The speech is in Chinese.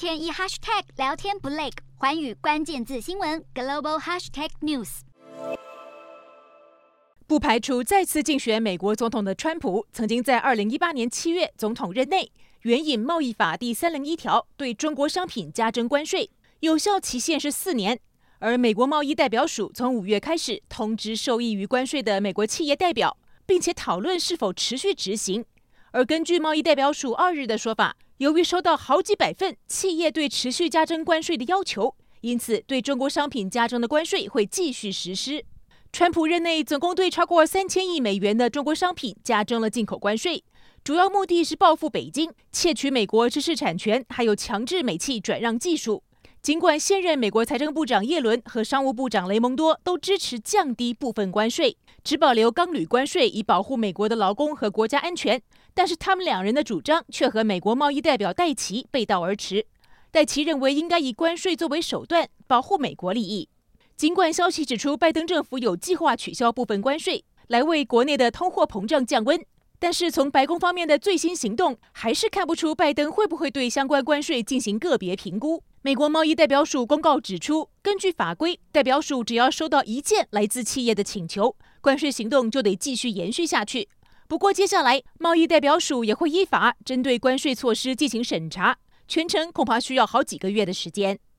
天一 hashtag 聊天不累，环宇关键字新闻 global hashtag news。不排除再次竞选美国总统的川普，曾经在二零一八年七月总统任内援引贸易法第三零一条对中国商品加征关税，有效期限是四年。而美国贸易代表署从五月开始通知受益于关税的美国企业代表，并且讨论是否持续执行。而根据贸易代表署二日的说法，由于收到好几百份企业对持续加征关税的要求，因此对中国商品加征的关税会继续实施。川普任内总共对超过三千亿美元的中国商品加征了进口关税，主要目的是报复北京，窃取美国知识产权，还有强制美企转让技术。尽管现任美国财政部长耶伦和商务部长雷蒙多都支持降低部分关税，只保留钢铝关税以保护美国的劳工和国家安全。但是他们两人的主张却和美国贸易代表戴奇背道而驰。戴奇认为应该以关税作为手段保护美国利益。尽管消息指出拜登政府有计划取消部分关税来为国内的通货膨胀降温，但是从白宫方面的最新行动还是看不出拜登会不会对相关关税进行个别评估。美国贸易代表署公告指出，根据法规，代表署只要收到一件来自企业的请求，关税行动就得继续延续下去。不过，接下来贸易代表署也会依法针对关税措施进行审查，全程恐怕需要好几个月的时间。